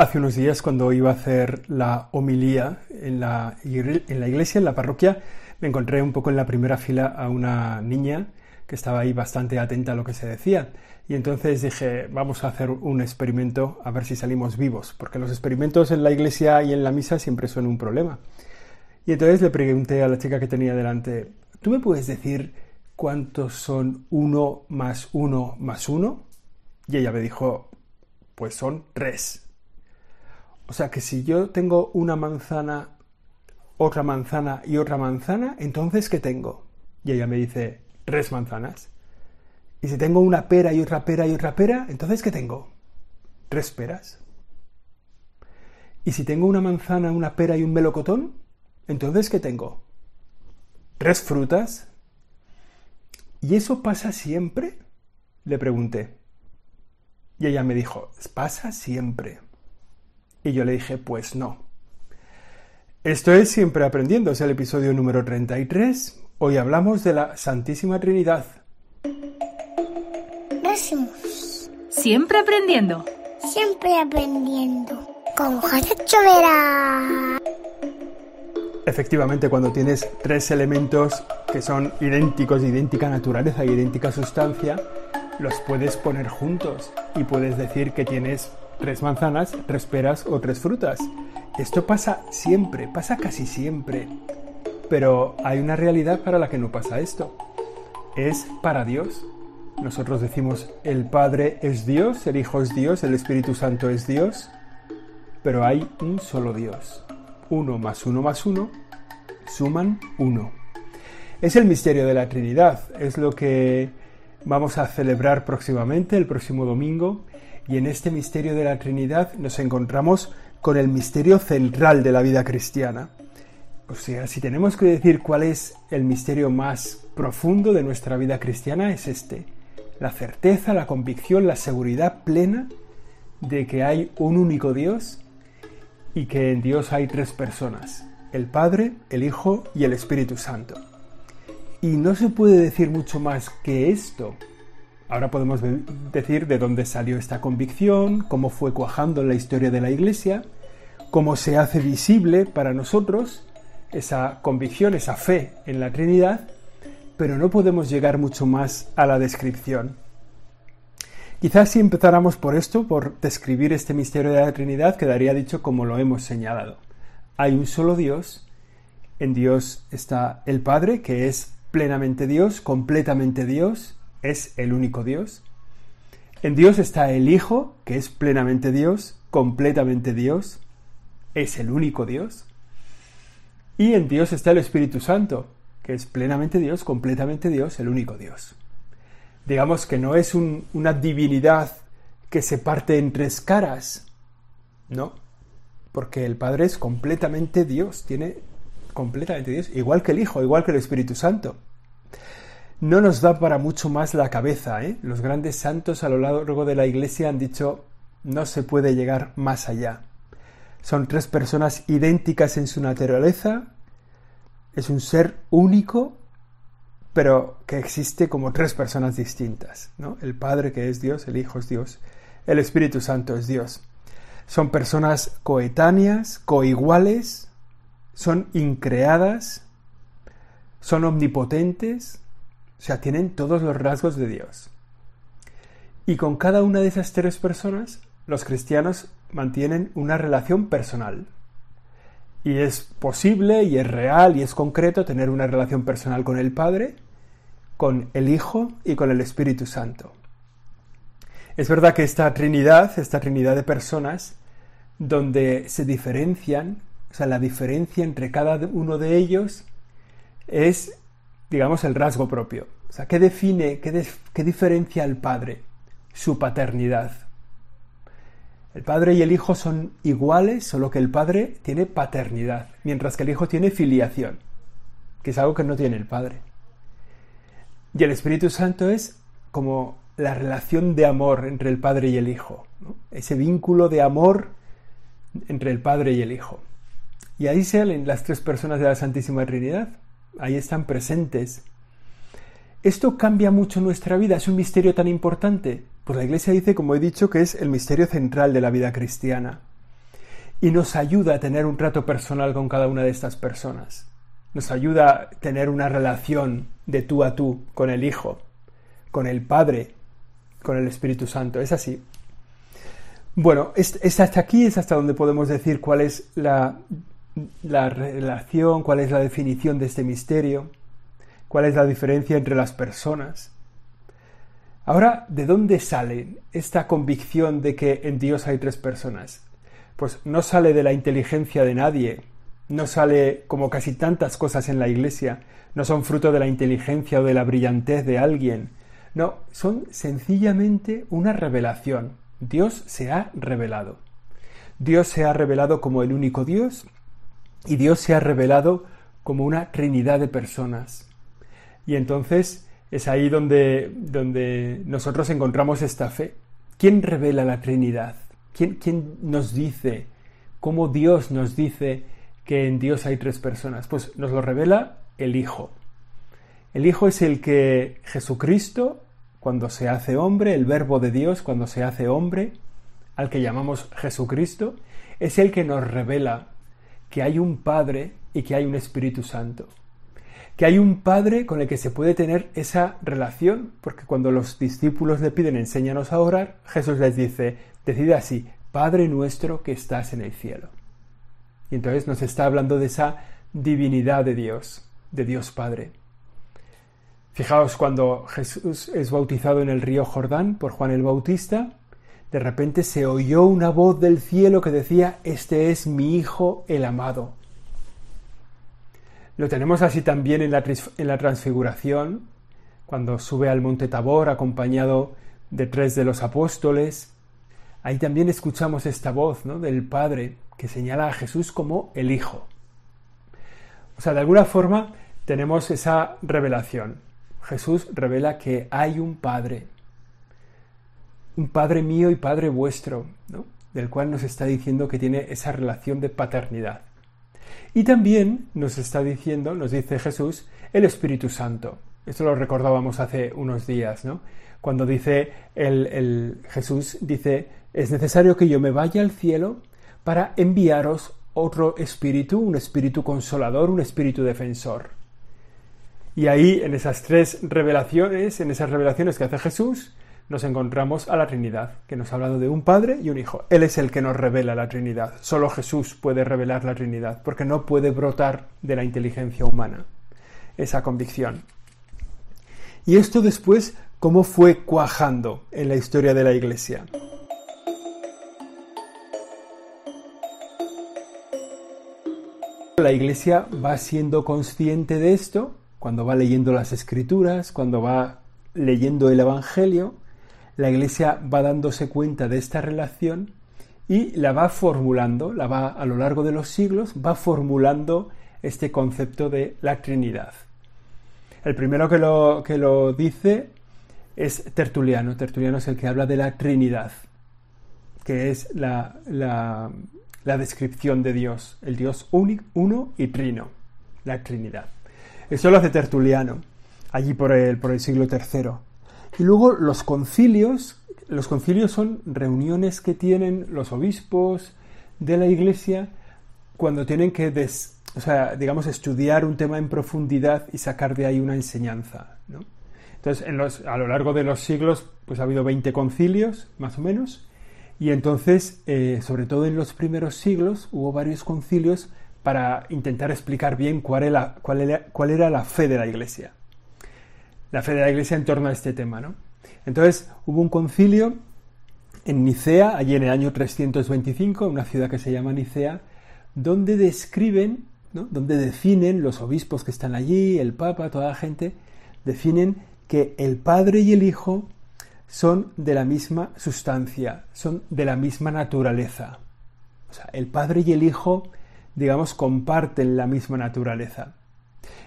Hace unos días cuando iba a hacer la homilía en la, en la iglesia, en la parroquia, me encontré un poco en la primera fila a una niña que estaba ahí bastante atenta a lo que se decía. Y entonces dije, vamos a hacer un experimento a ver si salimos vivos, porque los experimentos en la iglesia y en la misa siempre son un problema. Y entonces le pregunté a la chica que tenía delante, ¿tú me puedes decir cuántos son uno más uno más uno? Y ella me dijo, pues son tres. O sea que si yo tengo una manzana, otra manzana y otra manzana, entonces ¿qué tengo? Y ella me dice, tres manzanas. Y si tengo una pera y otra pera y otra pera, entonces ¿qué tengo? Tres peras. Y si tengo una manzana, una pera y un melocotón, entonces ¿qué tengo? Tres frutas. ¿Y eso pasa siempre? Le pregunté. Y ella me dijo, pasa siempre. Y yo le dije, pues no. Esto es Siempre Aprendiendo, es el episodio número 33. Hoy hablamos de la Santísima Trinidad. Gracias. Siempre aprendiendo. Siempre aprendiendo. Con José Chovera. Efectivamente, cuando tienes tres elementos que son idénticos, de idéntica naturaleza y idéntica sustancia, los puedes poner juntos y puedes decir que tienes tres manzanas, tres peras o tres frutas. Esto pasa siempre, pasa casi siempre. Pero hay una realidad para la que no pasa esto. Es para Dios. Nosotros decimos el Padre es Dios, el Hijo es Dios, el Espíritu Santo es Dios, pero hay un solo Dios. Uno más uno más uno suman uno. Es el misterio de la Trinidad, es lo que vamos a celebrar próximamente, el próximo domingo, y en este misterio de la Trinidad nos encontramos con el misterio central de la vida cristiana. O sea, si tenemos que decir cuál es el misterio más profundo de nuestra vida cristiana, es este. La certeza, la convicción, la seguridad plena de que hay un único Dios y que en Dios hay tres personas, el Padre, el Hijo y el Espíritu Santo. Y no se puede decir mucho más que esto Ahora podemos decir de dónde salió esta convicción, cómo fue cuajando en la historia de la Iglesia, cómo se hace visible para nosotros esa convicción, esa fe en la Trinidad, pero no podemos llegar mucho más a la descripción. Quizás si empezáramos por esto, por describir este misterio de la Trinidad, quedaría dicho como lo hemos señalado. Hay un solo Dios, en Dios está el Padre, que es plenamente Dios, completamente Dios, es el único Dios. En Dios está el Hijo, que es plenamente Dios, completamente Dios, es el único Dios. Y en Dios está el Espíritu Santo, que es plenamente Dios, completamente Dios, el único Dios. Digamos que no es una divinidad que se parte en tres caras, no, porque el Padre es completamente Dios, tiene completamente Dios, igual que el Hijo, igual que el Espíritu Santo no nos da para mucho más la cabeza. ¿eh? Los grandes santos a lo largo de la Iglesia han dicho no se puede llegar más allá. Son tres personas idénticas en su naturaleza, es un ser único, pero que existe como tres personas distintas. ¿no? El Padre que es Dios, el Hijo es Dios, el Espíritu Santo es Dios. Son personas coetáneas, coiguales, son increadas, son omnipotentes, o sea, tienen todos los rasgos de Dios. Y con cada una de esas tres personas, los cristianos mantienen una relación personal. Y es posible y es real y es concreto tener una relación personal con el Padre, con el Hijo y con el Espíritu Santo. Es verdad que esta Trinidad, esta Trinidad de personas, donde se diferencian, o sea, la diferencia entre cada uno de ellos es digamos, el rasgo propio. O sea, ¿qué define, qué, qué diferencia al Padre? Su paternidad. El Padre y el Hijo son iguales, solo que el Padre tiene paternidad, mientras que el Hijo tiene filiación, que es algo que no tiene el Padre. Y el Espíritu Santo es como la relación de amor entre el Padre y el Hijo, ese vínculo de amor entre el Padre y el Hijo. Y ahí salen las tres personas de la Santísima Trinidad, ahí están presentes. Esto cambia mucho nuestra vida, es un misterio tan importante. Pues la Iglesia dice, como he dicho, que es el misterio central de la vida cristiana. y nos ayuda a tener un trato personal con cada una de estas personas. Nos ayuda a tener una relación de tú a tú con el Hijo, con el Padre, con el Espíritu Santo. Es así. Bueno, es, hasta aquí, es hasta donde podemos decir cuál es la, la relación, cuál es la definición de este misterio, cuál es la diferencia entre las personas. Ahora, ¿de dónde sale esta convicción de que en Dios hay tres personas? Pues no sale de la inteligencia de nadie, no sale como casi tantas cosas en la Iglesia, no son fruto de la inteligencia o de la brillantez de alguien, no, son sencillamente una revelación. Dios se ha revelado. Dios se ha revelado como el único Dios y Dios se ha revelado como una trinidad de personas. Y entonces es ahí donde, donde nosotros encontramos esta fe. ¿Quién revela la Trinidad? ¿Quién, ¿Quién nos dice? ¿Cómo Dios nos dice que en Dios hay tres personas? Pues nos lo revela el Hijo. El Hijo es el que Jesucristo, cuando se hace hombre, el Verbo de Dios, cuando se hace hombre, al que llamamos Jesucristo, es el que nos revela que hay un Padre y que hay un Espíritu Santo que hay un Padre con el que se puede tener esa relación, porque cuando los discípulos le piden enséñanos a orar, Jesús les dice, decide así, Padre nuestro que estás en el cielo. Y entonces nos está hablando de esa divinidad de Dios, de Dios Padre. Fijaos, cuando Jesús es bautizado en el río Jordán por Juan el Bautista, de repente se oyó una voz del cielo que decía, Este es mi Hijo el amado, lo tenemos así también en la, transfiguración, cuando sube al monte Tabor acompañado de tres de los apóstoles. Ahí también escuchamos esta voz ¿no? del Padre que señala a Jesús como el Hijo. O sea, de alguna forma tenemos esa revelación. Jesús revela que hay un Padre, un Padre mío y Padre vuestro, ¿no? del cual nos está diciendo que tiene esa relación de paternidad. Y también nos está diciendo, nos dice Jesús, el Espíritu Santo. Esto lo recordábamos hace unos días, ¿no? Cuando dice el, Jesús, dice, es necesario que yo me vaya al cielo para enviaros otro espíritu, un espíritu consolador, un espíritu defensor. Y ahí, en esas tres revelaciones, en esas revelaciones que hace Jesús, nos encontramos a la Trinidad, que nos ha hablado de un Padre y un Hijo. Él es el que nos revela la Trinidad. Solo Jesús puede revelar la Trinidad, porque no puede brotar de la inteligencia humana esa convicción. Y esto después, ¿cómo fue cuajando en la historia de la Iglesia? La Iglesia va siendo consciente de esto cuando va leyendo las Escrituras, cuando va leyendo el Evangelio, la Iglesia va dándose cuenta de esta relación y la va formulando, la va a lo largo de los siglos, va formulando este concepto de la Trinidad. El primero que lo, que lo dice es Tertuliano. Tertuliano es el que habla de la Trinidad, que es la, la, descripción de Dios, el Dios único, uno y trino, la Trinidad. Eso lo hace Tertuliano, allí por el, por el siglo III. Y luego los concilios, los concilios son reuniones que tienen los obispos de la iglesia cuando tienen que, o sea, digamos, estudiar un tema en profundidad y sacar de ahí una enseñanza. Entonces, en los, a lo largo de los siglos, pues ha habido 20 concilios, más o menos, y entonces, eh, sobre todo en los primeros siglos, hubo varios concilios para intentar explicar bien cuál era la fe de la iglesia la fe de la Iglesia en torno a este tema. ¿no? Entonces hubo un concilio en Nicea, allí en el año 325, una ciudad que se llama Nicea, donde describen, ¿no? donde definen los obispos que están allí, el Papa, toda la gente, definen que el Padre y el Hijo son de la misma sustancia, son de la misma naturaleza. O sea, el Padre y el Hijo, digamos, comparten la misma naturaleza.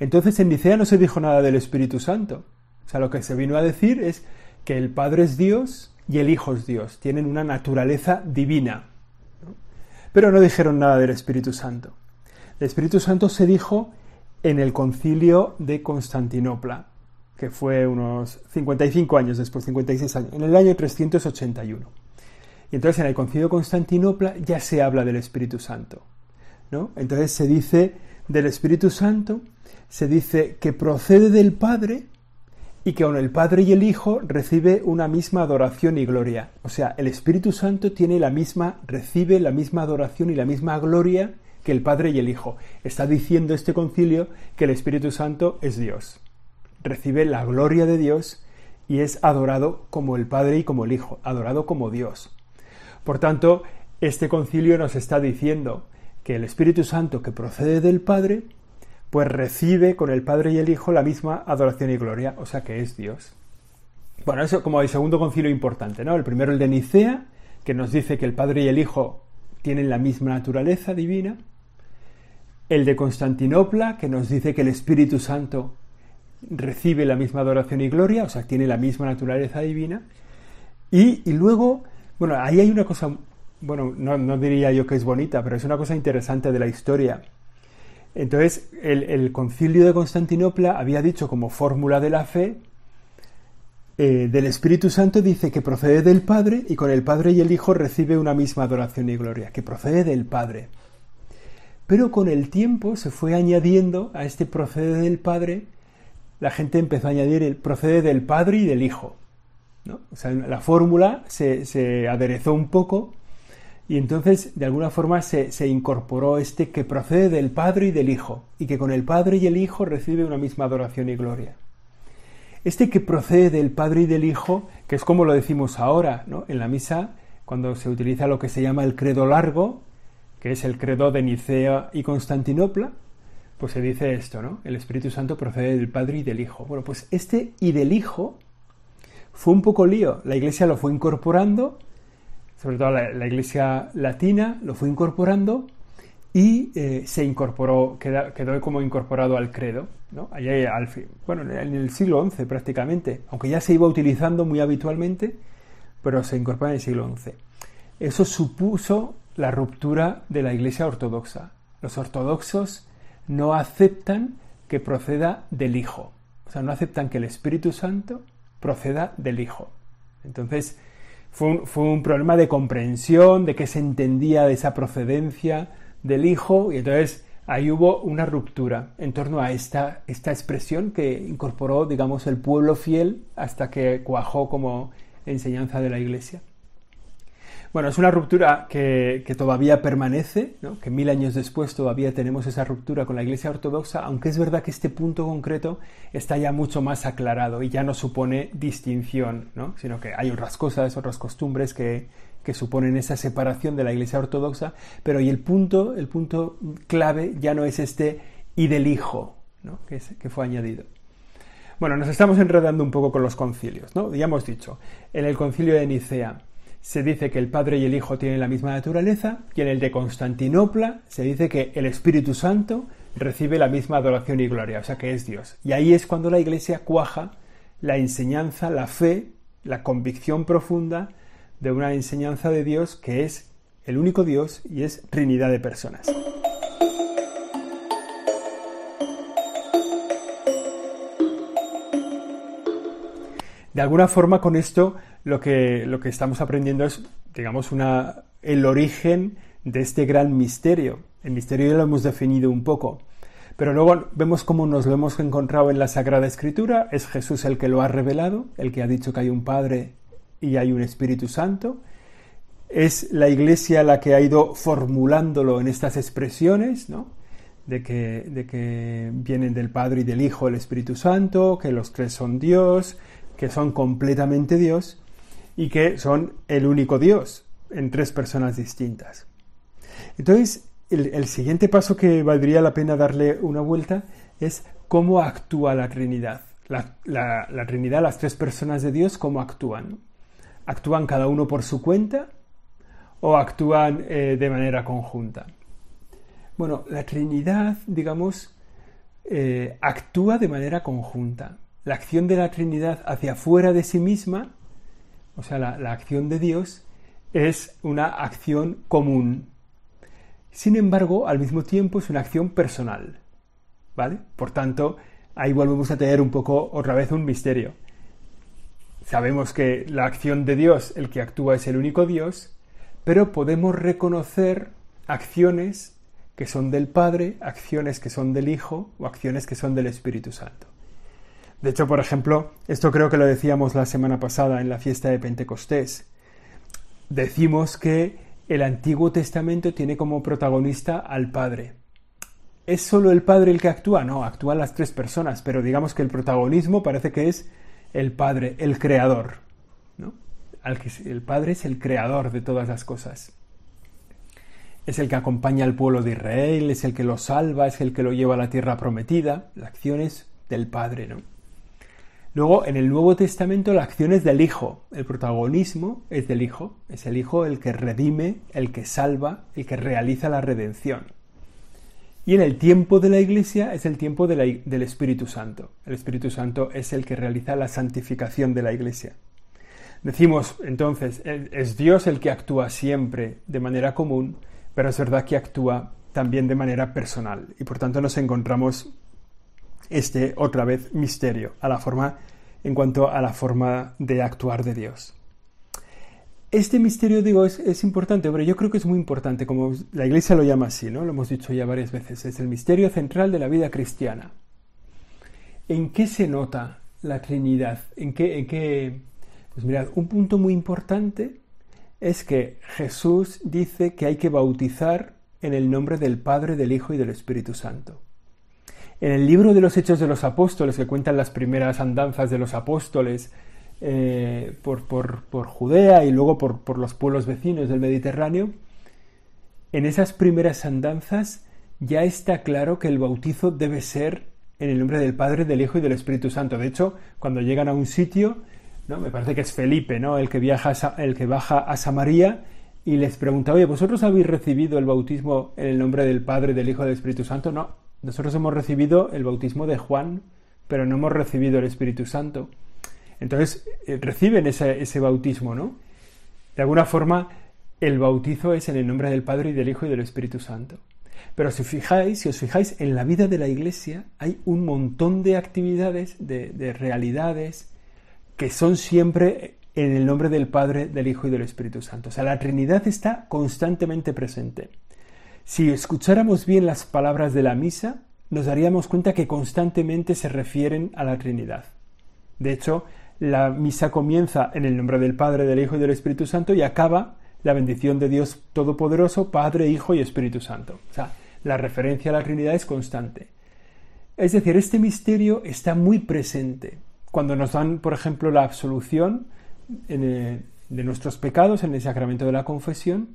Entonces en Nicea no se dijo nada del Espíritu Santo. O sea, lo que se vino a decir es que el Padre es Dios y el Hijo es Dios. Tienen una naturaleza divina. Pero no dijeron nada del Espíritu Santo. El Espíritu Santo se dijo en el concilio de Constantinopla, que fue unos 55 años después, 56 años, en el año 381. Y entonces en el concilio de Constantinopla ya se habla del Espíritu Santo. ¿no? Entonces se dice del Espíritu Santo, se dice que procede del Padre y que con el Padre y el Hijo recibe una misma adoración y gloria. O sea, el Espíritu Santo tiene la misma, recibe la misma adoración y la misma gloria que el Padre y el Hijo. Está diciendo este concilio que el Espíritu Santo es Dios. Recibe la gloria de Dios y es adorado como el Padre y como el Hijo, adorado como Dios. Por tanto, este concilio nos está diciendo que el Espíritu Santo que procede del Padre, pues recibe con el Padre y el Hijo la misma adoración y gloria, o sea que es Dios. Bueno, eso como el segundo concilio importante, ¿no? El primero el de Nicea, que nos dice que el Padre y el Hijo tienen la misma naturaleza divina. El de Constantinopla, que nos dice que el Espíritu Santo recibe la misma adoración y gloria, o sea, tiene la misma naturaleza divina. Y, luego, bueno, ahí hay una cosa, bueno, no, diría yo que es bonita, pero es una cosa interesante de la historia. Entonces, el, concilio de Constantinopla había dicho como fórmula de la fe, eh, del Espíritu Santo dice que procede del Padre y con el Padre y el Hijo recibe una misma adoración y gloria, que procede del Padre. Pero con el tiempo se fue añadiendo a este procede del Padre la gente empezó a añadir el procede del Padre y del Hijo. O sea, la fórmula se, aderezó un poco y entonces de alguna forma se, incorporó este que procede del Padre y del Hijo y que con el Padre y el Hijo recibe una misma adoración y gloria. Este que procede del Padre y del Hijo, que es como lo decimos ahora ¿no? en la misa, cuando se utiliza lo que se llama el credo largo, que es el credo de Nicea y Constantinopla, pues se dice esto, ¿no? El Espíritu Santo procede del Padre y del Hijo. Bueno, pues este y del Hijo fue un poco lío. La Iglesia lo fue incorporando, sobre todo la, Iglesia latina lo fue incorporando y eh, se incorporó, quedó, como incorporado al credo, ¿no? Allá al fin, bueno, en el siglo XI prácticamente, aunque ya se iba utilizando muy habitualmente, pero se incorporó en el siglo XI. Eso supuso la ruptura de la Iglesia ortodoxa. Los ortodoxos no aceptan que proceda del Hijo. O sea, no aceptan que el Espíritu Santo proceda del Hijo. Entonces, fue un, problema de comprensión, de qué se entendía de esa procedencia del Hijo, y entonces ahí hubo una ruptura en torno a esta, esta expresión que incorporó, digamos, el pueblo fiel hasta que cuajó como enseñanza de la Iglesia. Bueno, es una ruptura que, todavía permanece, que mil años después todavía tenemos esa ruptura con la Iglesia Ortodoxa, aunque es verdad que este punto concreto está ya mucho más aclarado y ya no supone distinción, sino que hay otras cosas, otras costumbres que, suponen esa separación de la Iglesia Ortodoxa, pero y el punto, el punto clave ya no es este y del Hijo, que, que fue añadido. Bueno, nos estamos enredando un poco con los concilios, ¿no? Ya hemos dicho, en el concilio de Nicea, se dice que el Padre y el Hijo tienen la misma naturaleza, y en el de Constantinopla se dice que el Espíritu Santo recibe la misma adoración y gloria, o sea que es Dios. Y ahí es cuando la Iglesia cuaja la enseñanza, la fe, la convicción profunda de una enseñanza de Dios que es el único Dios y es Trinidad de personas. De alguna forma con esto lo que, lo que estamos aprendiendo es, digamos, una, el origen de este gran misterio. El misterio ya lo hemos definido un poco. Pero luego vemos cómo nos lo hemos encontrado en la Sagrada Escritura. Es Jesús el que lo ha revelado, el que ha dicho que hay un Padre y hay un Espíritu Santo. Es la Iglesia la que ha ido formulándolo en estas expresiones, ¿no? De que, de que vienen del Padre y del Hijo el Espíritu Santo, que los tres son Dios, que son completamente Dios y que son el único Dios en tres personas distintas. Entonces, el, siguiente paso que valdría la pena darle una vuelta es cómo actúa la Trinidad. La, Trinidad, las tres personas de Dios, ¿cómo actúan? ¿Actúan cada uno por su cuenta o actúan eh, de manera conjunta? Bueno, la Trinidad, digamos, eh, actúa de manera conjunta. La acción de la Trinidad hacia afuera de sí misma o sea, la, acción de Dios es una acción común. Sin embargo, al mismo tiempo es una acción personal. ¿Vale? Por tanto, ahí volvemos a tener un poco otra vez un misterio. Sabemos que la acción de Dios, el que actúa es el único Dios, pero podemos reconocer acciones que son del Padre, acciones que son del Hijo o acciones que son del Espíritu Santo. De hecho, por ejemplo, esto creo que lo decíamos la semana pasada en la fiesta de Pentecostés. Decimos que el Antiguo Testamento tiene como protagonista al Padre. ¿Es solo el Padre el que actúa? No, actúan las tres personas, pero digamos que el protagonismo parece que es el Padre, el Creador. ¿no? El Padre es el Creador de todas las cosas. Es el que acompaña al pueblo de Israel, es el que lo salva, es el que lo lleva a la tierra prometida. La acción es del Padre, ¿no? Luego, en el Nuevo Testamento, la acción es del Hijo. El protagonismo es del Hijo. Es el Hijo el que redime, el que salva, el que realiza la redención. Y en el tiempo de la Iglesia es el tiempo del Espíritu Santo. El Espíritu Santo es el que realiza la santificación de la Iglesia. Decimos entonces, es Dios el que actúa siempre de manera común, pero es verdad que actúa también de manera personal. Y por tanto nos encontramos este otra vez misterio a la forma en cuanto a la forma de actuar de Dios. Este misterio, digo, es, importante, pero yo creo que es muy importante, como la Iglesia lo llama así, ¿no? Lo hemos dicho ya varias veces, es el misterio central de la vida cristiana. ¿En qué se nota la Trinidad? ¿En qué, en qué? Pues mirad, un punto muy importante es que Jesús dice que hay que bautizar en el nombre del Padre, del Hijo y del Espíritu Santo. En el libro de los Hechos de los Apóstoles, que cuentan las primeras andanzas de los apóstoles eh, por, Judea y luego por, los pueblos vecinos del Mediterráneo, en esas primeras andanzas ya está claro que el bautizo debe ser en el nombre del Padre, del Hijo y del Espíritu Santo. De hecho, cuando llegan a un sitio, ¿no? me parece que es Felipe, ¿no? el, que viaja el que baja a Samaria y les pregunta, oye, ¿vosotros habéis recibido el bautismo en el nombre del Padre, del Hijo y del Espíritu Santo? No, nosotros hemos recibido el bautismo de Juan, pero no hemos recibido el Espíritu Santo. Entonces eh, reciben ese, ese bautismo, ¿no? De alguna forma, el bautizo es en el nombre del Padre y del Hijo y del Espíritu Santo. Pero si fijáis, si os fijáis, en la vida de la Iglesia hay un montón de actividades, de, de, realidades, que son siempre en el nombre del Padre, del Hijo y del Espíritu Santo. O sea, la Trinidad está constantemente presente. Si escucháramos bien las palabras de la misa, nos daríamos cuenta que constantemente se refieren a la Trinidad. De hecho, la misa comienza en el nombre del Padre, del Hijo y del Espíritu Santo y acaba la bendición de Dios Todopoderoso, Padre, Hijo y Espíritu Santo. O sea, la referencia a la Trinidad es constante. Es decir, este misterio está muy presente. Cuando nos dan, por ejemplo, la absolución de nuestros pecados en el sacramento de la confesión,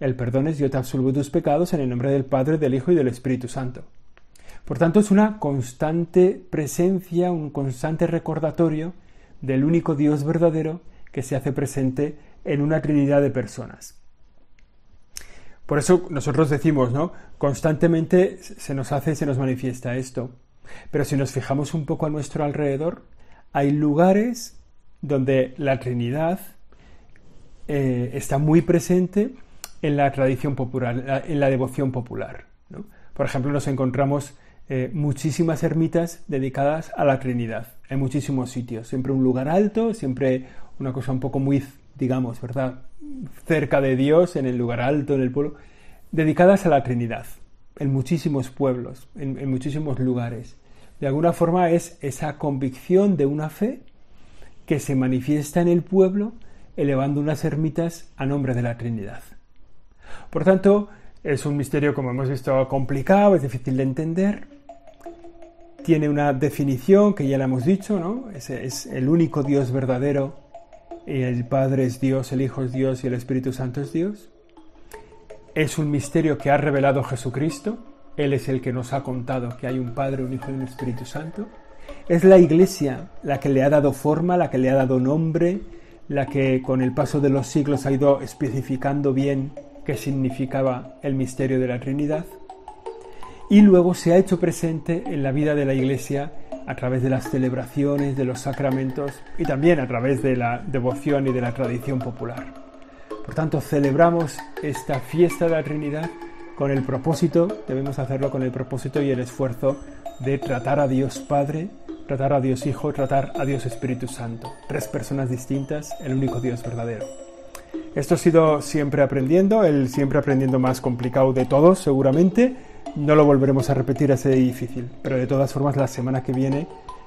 el perdón es yo te absolvo tus pecados en el nombre del Padre, del Hijo y del Espíritu Santo. Por tanto, es una constante presencia, un constante recordatorio del único Dios verdadero que se hace presente en una trinidad de personas. Por eso nosotros decimos, ¿no? Constantemente se nos hace, se nos manifiesta esto. Pero si nos fijamos un poco a nuestro alrededor, hay lugares donde la Trinidad eh, está muy presente en la tradición popular, en la devoción popular. Por ejemplo, nos encontramos eh, muchísimas ermitas dedicadas a la Trinidad, en muchísimos sitios, siempre un lugar alto, siempre una cosa un poco muy, digamos, ¿verdad? Cerca de Dios, en el lugar alto, en el pueblo, dedicadas a la Trinidad, en muchísimos pueblos, en muchísimos lugares. De alguna forma es esa convicción de una fe que se manifiesta en el pueblo elevando unas ermitas a nombre de la Trinidad. Por tanto, es un misterio, como hemos visto, complicado, es difícil de entender. Tiene una definición que ya la hemos dicho, ¿no? Es, es el único Dios verdadero. El Padre es Dios, el Hijo es Dios y el Espíritu Santo es Dios. Es un misterio que ha revelado Jesucristo. Él es el que nos ha contado que hay un Padre, un Hijo y un Espíritu Santo. Es la Iglesia la que le ha dado forma, la que le ha dado nombre, la que con el paso de los siglos ha ido especificando bien qué significaba el misterio de la Trinidad, y luego se ha hecho presente en la vida de la Iglesia a través de las celebraciones, de los sacramentos y también a través de la devoción y de la tradición popular. Por tanto, celebramos esta fiesta de la Trinidad con el propósito, debemos hacerlo con el propósito y el esfuerzo de tratar a Dios Padre, tratar a Dios Hijo, tratar a Dios Espíritu Santo. Tres personas distintas, el único Dios verdadero. Esto ha sido Siempre Aprendiendo, el Siempre Aprendiendo más complicado de todos, seguramente. No lo volveremos a repetir así de difícil, pero de todas formas la semana que viene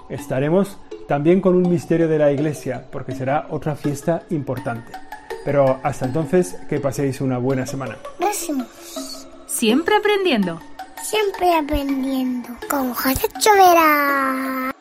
estaremos también con un misterio de la iglesia, porque será otra fiesta importante. Pero hasta entonces, que paséis una buena semana. Próximos. Siempre aprendiendo. Siempre aprendiendo. Con José Chovera.